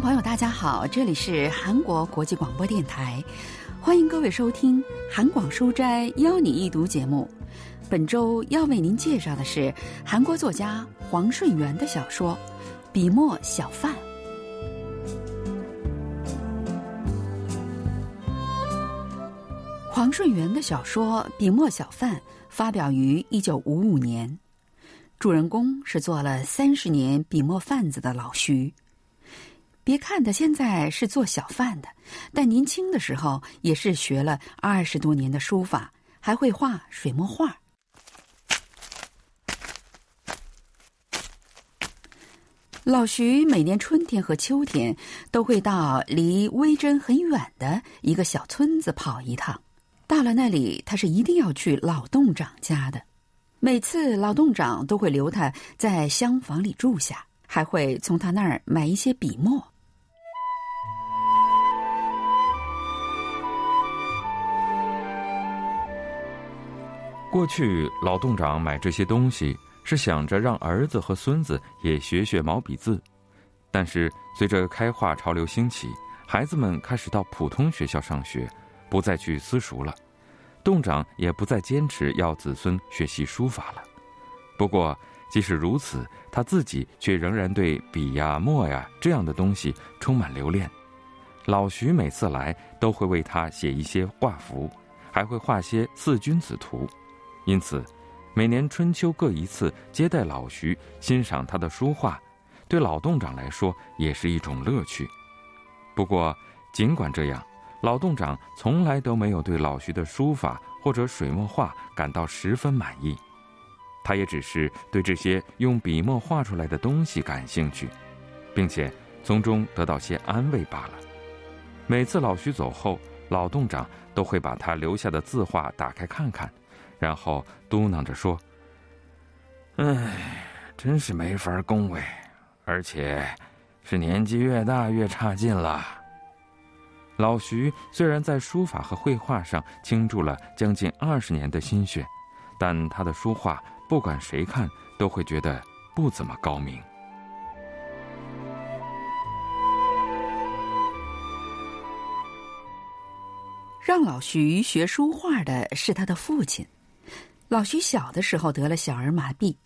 朋友，大家好，这里是韩国国际广播电台，欢迎各位收听《韩广书斋邀你一读》节目。本周要为您介绍的是韩国作家黄顺元的小说《笔墨小贩》。黄顺元的小说《笔墨小贩》发表于一九五五年，主人公是做了三十年笔墨贩子的老徐。别看他现在是做小贩的，但年轻的时候也是学了二十多年的书法，还会画水墨画。老徐每年春天和秋天都会到离微真很远的一个小村子跑一趟，到了那里，他是一定要去老洞长家的。每次老洞长都会留他在厢房里住下，还会从他那儿买一些笔墨。过去老洞长买这些东西是想着让儿子和孙子也学学毛笔字，但是随着开化潮流兴起，孩子们开始到普通学校上学，不再去私塾了，洞长也不再坚持要子孙学习书法了。不过即使如此，他自己却仍然对笔呀墨呀这样的东西充满留恋。老徐每次来都会为他写一些画符，还会画些四君子图。因此，每年春秋各一次接待老徐，欣赏他的书画，对老洞长来说也是一种乐趣。不过，尽管这样，老洞长从来都没有对老徐的书法或者水墨画感到十分满意，他也只是对这些用笔墨画出来的东西感兴趣，并且从中得到些安慰罢了。每次老徐走后，老洞长都会把他留下的字画打开看看。然后嘟囔着说：“哎，真是没法恭维，而且是年纪越大越差劲了。”老徐虽然在书法和绘画上倾注了将近二十年的心血，但他的书画不管谁看都会觉得不怎么高明。让老徐学书画的是他的父亲。老徐小的时候得了小儿麻痹，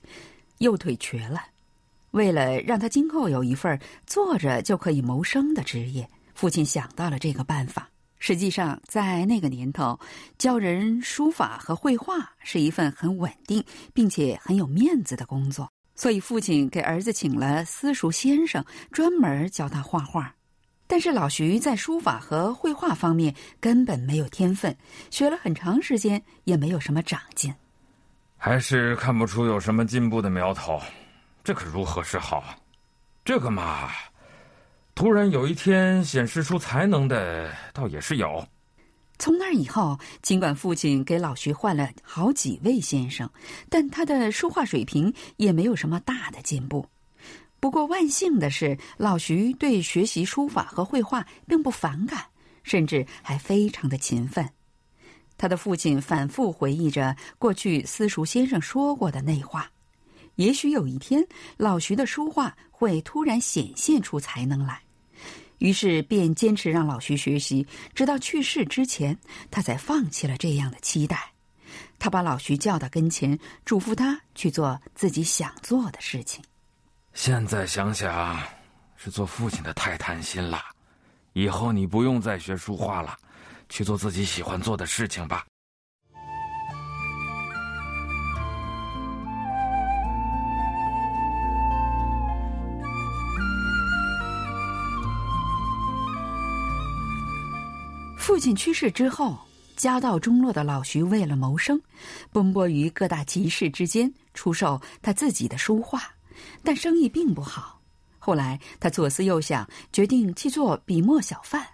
右腿瘸了。为了让他今后有一份坐着就可以谋生的职业，父亲想到了这个办法。实际上，在那个年头，教人书法和绘画是一份很稳定并且很有面子的工作，所以父亲给儿子请了私塾先生，专门教他画画。但是老徐在书法和绘画方面根本没有天分，学了很长时间也没有什么长进。还是看不出有什么进步的苗头，这可如何是好？这个嘛，突然有一天显示出才能的，倒也是有。从那以后，尽管父亲给老徐换了好几位先生，但他的书画水平也没有什么大的进步。不过万幸的是，老徐对学习书法和绘画并不反感，甚至还非常的勤奋。他的父亲反复回忆着过去私塾先生说过的那话：“也许有一天，老徐的书画会突然显现出才能来。”于是便坚持让老徐学习，直到去世之前，他才放弃了这样的期待。他把老徐叫到跟前，嘱咐他去做自己想做的事情。现在想想，是做父亲的太贪心了。以后你不用再学书画了。去做自己喜欢做的事情吧。父亲去世之后，家道中落的老徐为了谋生，奔波于各大集市之间，出售他自己的书画，但生意并不好。后来他左思右想，决定去做笔墨小贩。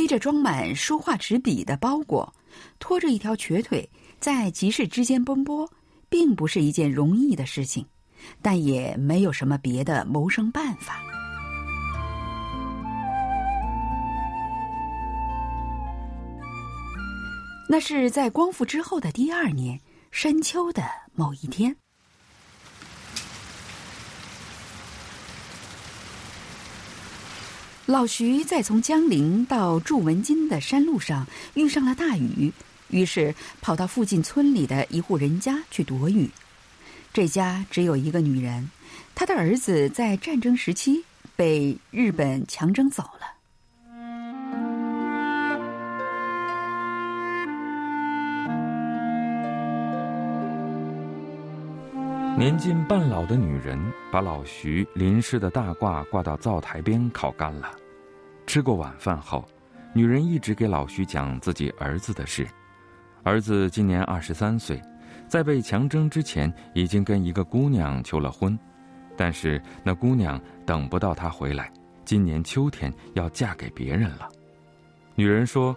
背着装满书画纸笔的包裹，拖着一条瘸腿，在集市之间奔波，并不是一件容易的事情，但也没有什么别的谋生办法。那是在光复之后的第二年深秋的某一天。老徐在从江陵到祝文金的山路上遇上了大雨，于是跑到附近村里的一户人家去躲雨。这家只有一个女人，她的儿子在战争时期被日本强征走了。年近半老的女人把老徐淋湿的大褂挂到灶台边烤干了。吃过晚饭后，女人一直给老徐讲自己儿子的事。儿子今年二十三岁，在被强征之前已经跟一个姑娘求了婚，但是那姑娘等不到他回来，今年秋天要嫁给别人了。女人说：“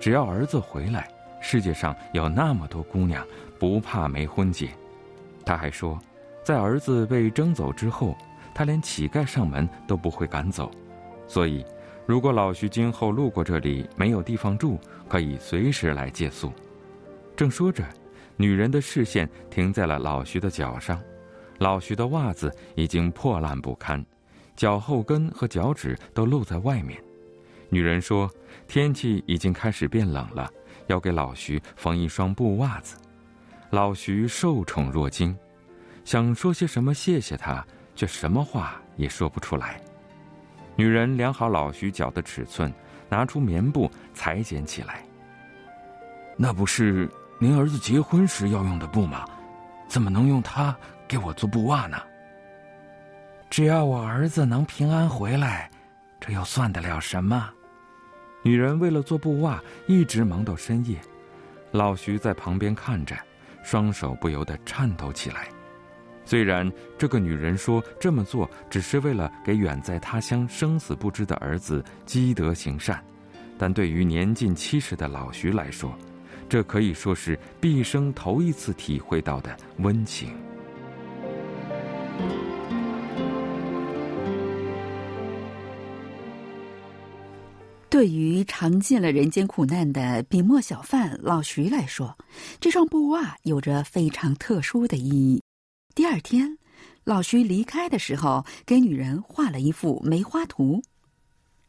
只要儿子回来，世界上有那么多姑娘，不怕没婚结。”他还说，在儿子被征走之后，他连乞丐上门都不会赶走，所以，如果老徐今后路过这里没有地方住，可以随时来借宿。正说着，女人的视线停在了老徐的脚上，老徐的袜子已经破烂不堪，脚后跟和脚趾都露在外面。女人说：“天气已经开始变冷了，要给老徐缝一双布袜子。”老徐受宠若惊，想说些什么谢谢他，却什么话也说不出来。女人量好老徐脚的尺寸，拿出棉布裁剪起来。那不是您儿子结婚时要用的布吗？怎么能用它给我做布袜呢？只要我儿子能平安回来，这又算得了什么？女人为了做布袜，一直忙到深夜。老徐在旁边看着。双手不由得颤抖起来。虽然这个女人说这么做只是为了给远在他乡生死不知的儿子积德行善，但对于年近七十的老徐来说，这可以说是毕生头一次体会到的温情。对于尝尽了人间苦难的笔墨小贩老徐来说，这双布袜有着非常特殊的意义。第二天，老徐离开的时候，给女人画了一幅梅花图，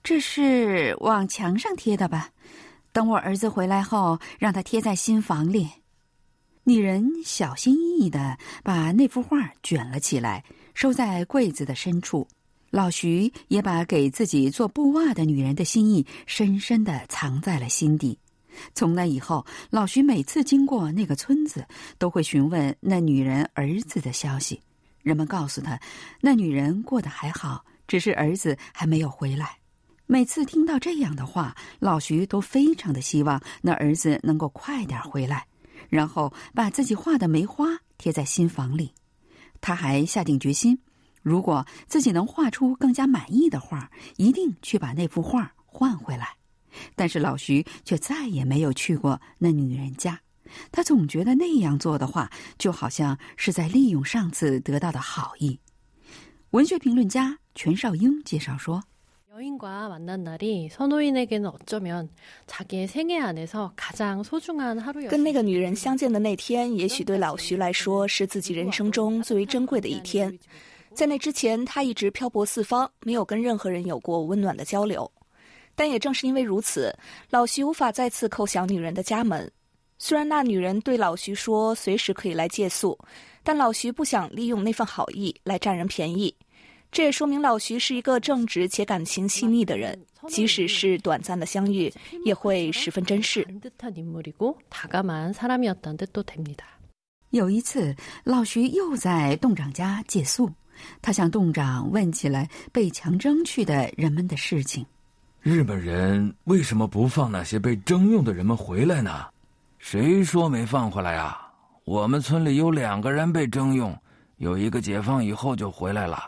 这是往墙上贴的吧？等我儿子回来后，让他贴在新房里。女人小心翼翼的把那幅画卷了起来，收在柜子的深处。老徐也把给自己做布袜的女人的心意深深的藏在了心底。从那以后，老徐每次经过那个村子，都会询问那女人儿子的消息。人们告诉他，那女人过得还好，只是儿子还没有回来。每次听到这样的话，老徐都非常的希望那儿子能够快点回来，然后把自己画的梅花贴在新房里。他还下定决心。如果自己能画出更加满意的画，一定去把那幅画换回来。但是老徐却再也没有去过那女人家，他总觉得那样做的话，就好像是在利用上次得到的好意。文学评论家全少英介绍说：“跟那个女人相见的那天，也许对老徐来说是自己人生中最为珍贵的一天。”在那之前，他一直漂泊四方，没有跟任何人有过温暖的交流。但也正是因为如此，老徐无法再次叩响女人的家门。虽然那女人对老徐说随时可以来借宿，但老徐不想利用那份好意来占人便宜。这也说明老徐是一个正直且感情细腻的人，即使是短暂的相遇，也会十分珍视。有一次，老徐又在洞长家借宿。他向洞长问起了被强征去的人们的事情。日本人为什么不放那些被征用的人们回来呢？谁说没放回来啊？我们村里有两个人被征用，有一个解放以后就回来了，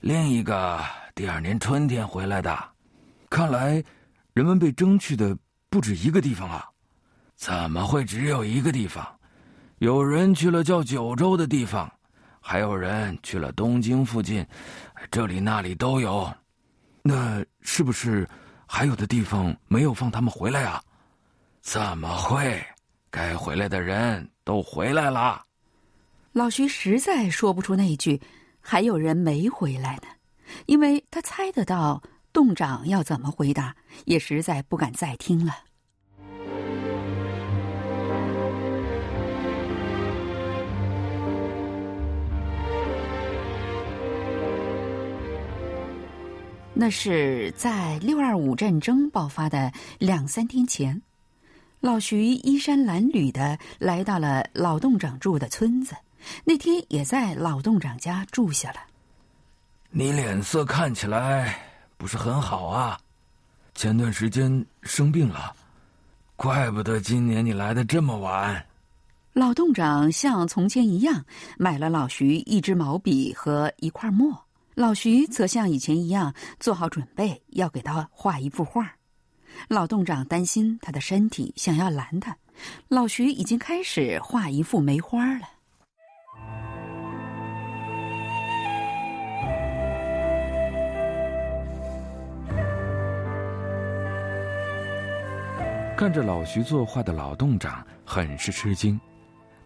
另一个第二年春天回来的。看来，人们被征去的不止一个地方啊！怎么会只有一个地方？有人去了叫九州的地方。还有人去了东京附近，这里那里都有。那是不是还有的地方没有放他们回来啊？怎么会？该回来的人都回来了。老徐实在说不出那句“还有人没回来呢”，因为他猜得到洞长要怎么回答，也实在不敢再听了。那是在六二五战争爆发的两三天前，老徐衣衫褴褛的来到了老洞长住的村子，那天也在老洞长家住下了。你脸色看起来不是很好啊，前段时间生病了，怪不得今年你来的这么晚。老洞长像从前一样买了老徐一支毛笔和一块墨。老徐则像以前一样做好准备，要给他画一幅画。老洞长担心他的身体，想要拦他。老徐已经开始画一幅梅花了。看着老徐作画的老洞长很是吃惊，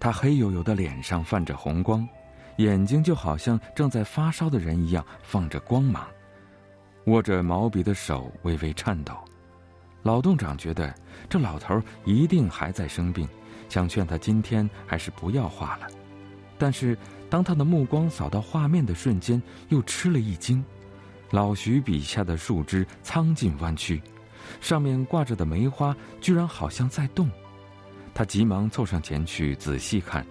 他黑黝黝的脸上泛着红光。眼睛就好像正在发烧的人一样放着光芒，握着毛笔的手微微颤抖。老洞长觉得这老头一定还在生病，想劝他今天还是不要画了。但是当他的目光扫到画面的瞬间，又吃了一惊。老徐笔下的树枝苍劲弯曲，上面挂着的梅花居然好像在动。他急忙凑上前去仔细看。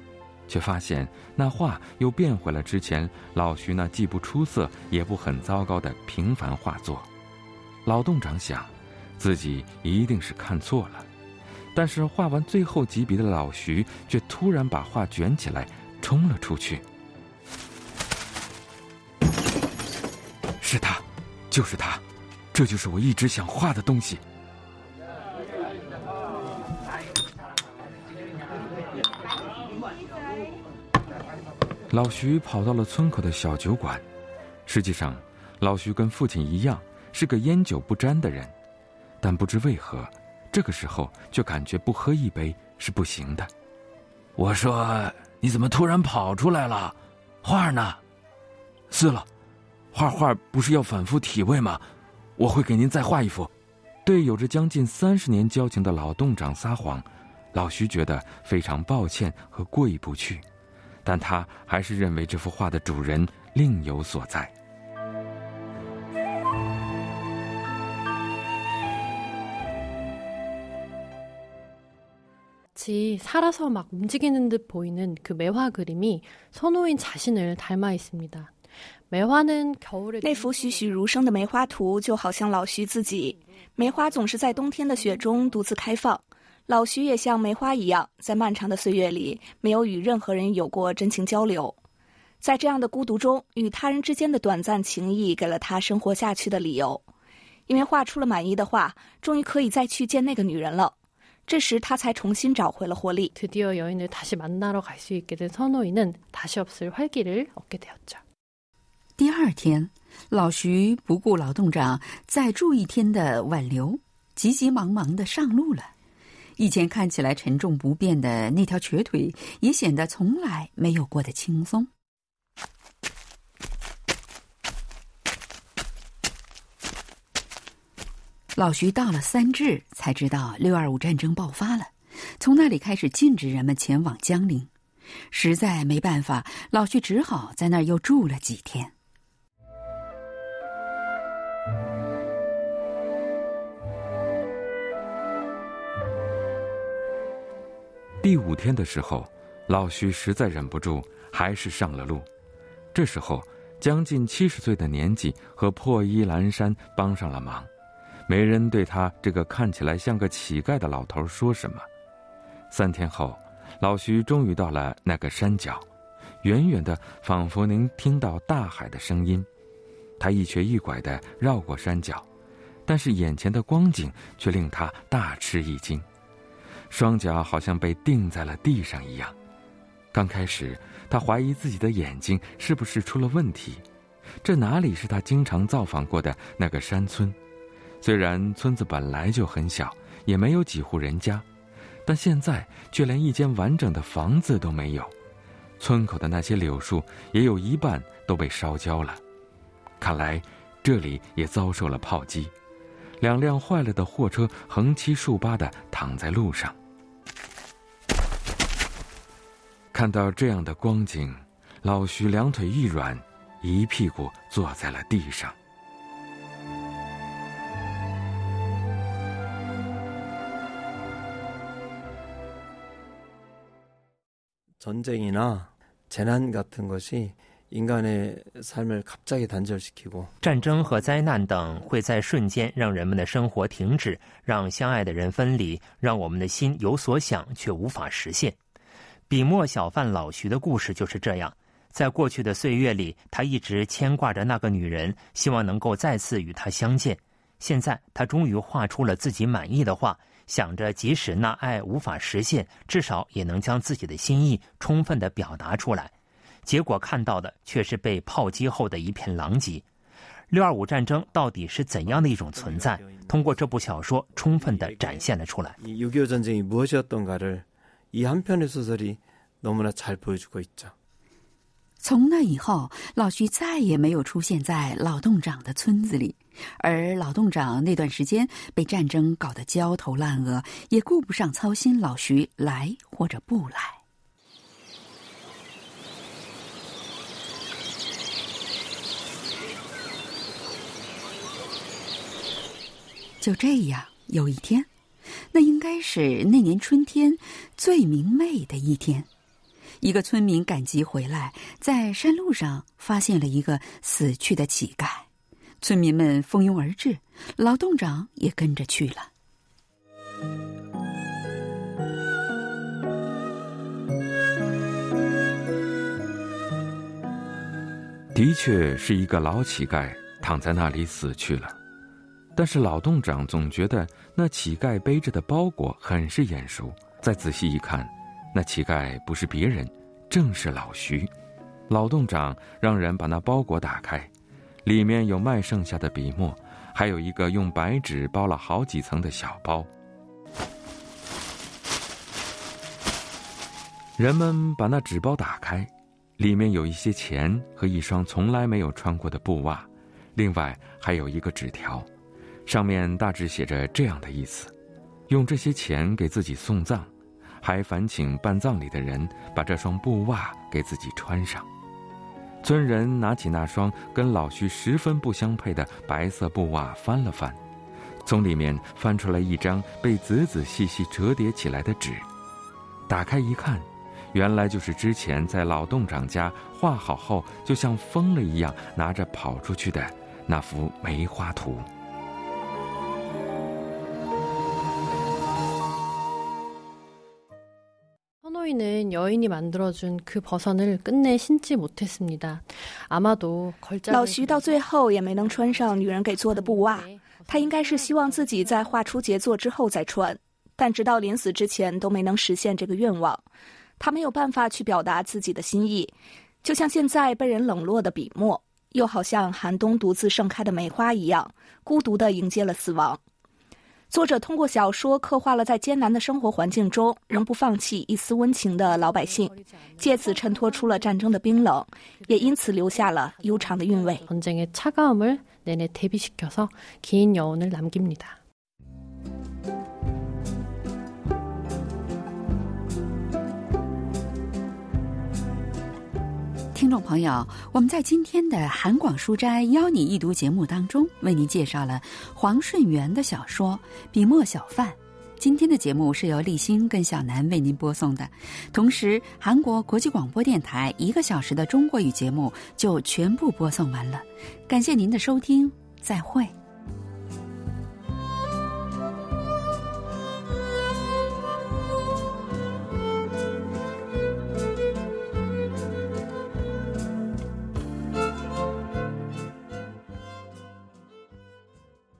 却发现那画又变回了之前老徐那既不出色也不很糟糕的平凡画作。老洞长想，自己一定是看错了。但是画完最后几笔的老徐却突然把画卷起来，冲了出去。是他，就是他，这就是我一直想画的东西。老徐跑到了村口的小酒馆。实际上，老徐跟父亲一样是个烟酒不沾的人，但不知为何，这个时候就感觉不喝一杯是不行的。我说：“你怎么突然跑出来了？画呢？撕了。画画不是要反复体味吗？我会给您再画一幅。”对有着将近三十年交情的老洞长撒谎，老徐觉得非常抱歉和过意不去。但他还是认为这幅画的主人另有所在。지살아서막움직이는듯보이는그매화그림이선호인자신을닮아있습니다梅花呢？那幅栩栩如生的梅花图就好像老徐自己。梅花总是在冬天的雪中独自开放。 老徐也像梅花一样，在漫长的岁月里没有与任何人有过真情交流，在这样的孤独中，与他人之间的短暂情谊给了他生活下去的理由。因为画出了满意的画，终于可以再去见那个女人了。这时他才重新找回了活力。드디어여인을다시만나러갈수있게된선호인은다시없을활기를얻게되었죠第二天，老徐不顾老洞长再住一天的挽留，急急忙忙的上路了。 以前看起来沉重不便的那条瘸腿，也显得从来没有过的轻松。老徐到了三治，才知道六二五战争爆发了，从那里开始禁止人们前往江陵。实在没办法，老徐只好在那儿又住了几天。第五天的时候，老徐实在忍不住，还是上了路。这时候，将近七十岁的年纪和破衣烂衫帮上了忙，没人对他这个看起来像个乞丐的老头说什么。三天后，老徐终于到了那个山脚，远远的仿佛能听到大海的声音。他一瘸一拐的绕过山脚，但是眼前的光景却令他大吃一惊。双脚好像被钉在了地上一样。刚开始，他怀疑自己的眼睛是不是出了问题。这哪里是他经常造访过的那个山村？虽然村子本来就很小，也没有几户人家，但现在却连一间完整的房子都没有。村口的那些柳树也有一半都被烧焦了。看来，这里也遭受了炮击，两辆坏了的货车横七竖八的躺在路上。看到这样的光景，老徐两腿一软，一屁股坐在了地上。이나재난같은것이인간의삶을갑자기단절시키고战争和灾难等会在瞬间让人们的生活停止，让相爱的人分离，让我们的心有所想却无法实现。笔墨小贩老徐的故事就是这样，在过去的岁月里，他一直牵挂着那个女人，希望能够再次与她相见。现在他终于画出了自己满意的画，想着即使那爱无法实现，至少也能将自己的心意充分的表达出来。结果看到的却是被炮击后的一片狼藉。六二五战争到底是怎样的一种存在？通过这部小说，充分的展现了出来。이6.25 전쟁이 무엇이었던가를 이 한 편의 소설이 너무나 잘 보여주고 있죠. 从那以后，老徐再也没有出现在老洞长的村子里，而老洞长那段时间被战争搞得焦头烂额，也顾不上操心老徐来或者不来。就这样，有一天， 那应该是那年春天最明媚的一天。一个村民赶集回来，在山路上发现了一个死去的乞丐，村民们蜂拥而至，老洞长也跟着去了。的确是一个老乞丐躺在那里死去了，但是老洞长总觉得那乞丐背着的包裹很是眼熟，再仔细一看。那乞丐不是别人，正是老徐。老洞长让人把那包裹打开，里面有卖剩下的笔墨，还有一个用白纸包了好几层的小包。人们把那纸包打开，里面有一些钱和一双从来没有穿过的布袜，另外还有一个纸条，上面大致写着这样的意思：用这些钱给自己送葬。还烦请办葬礼的人把这双布袜给自己穿上。村人拿起那双跟老徐十分不相配的白色布袜翻了翻，从里面翻出来一张被仔仔细细折叠起来的纸。打开一看，原来就是之前在老洞长家画好后，就像疯了一样拿着跑出去的那幅梅花图。선호이는 여인이 만들어준 그 버선을 끝내 신지 못했습니다. 아마도 걸작 老徐到最后也没能穿上女人给做的布袜，他应该是希望自己在画出杰作之后再穿，但直到临死之前都没能实现这个愿望。他没有办法去表达自己的心意，就像现在被人冷落的笔墨，又好像寒冬独自盛开的梅花一样，孤独地迎接了死亡。 作者通过小说刻画了在艰难的生活环境中仍不放弃一丝温情的老百姓，借此衬托出了战争的冰冷，也因此留下了悠长的韵味。 전쟁의 차가움을 내내 대비시켜서 긴 여운을 남깁니다. 听众朋友，我们在今天的韩广书斋邀你一读节目当中，为您介绍了黄顺元的小说《笔墨小贩》。今天的节目是由立新跟小南为您播送的，同时韩国国际广播电台一个小时的中国语节目就全部播送完了。感谢您的收听，再会。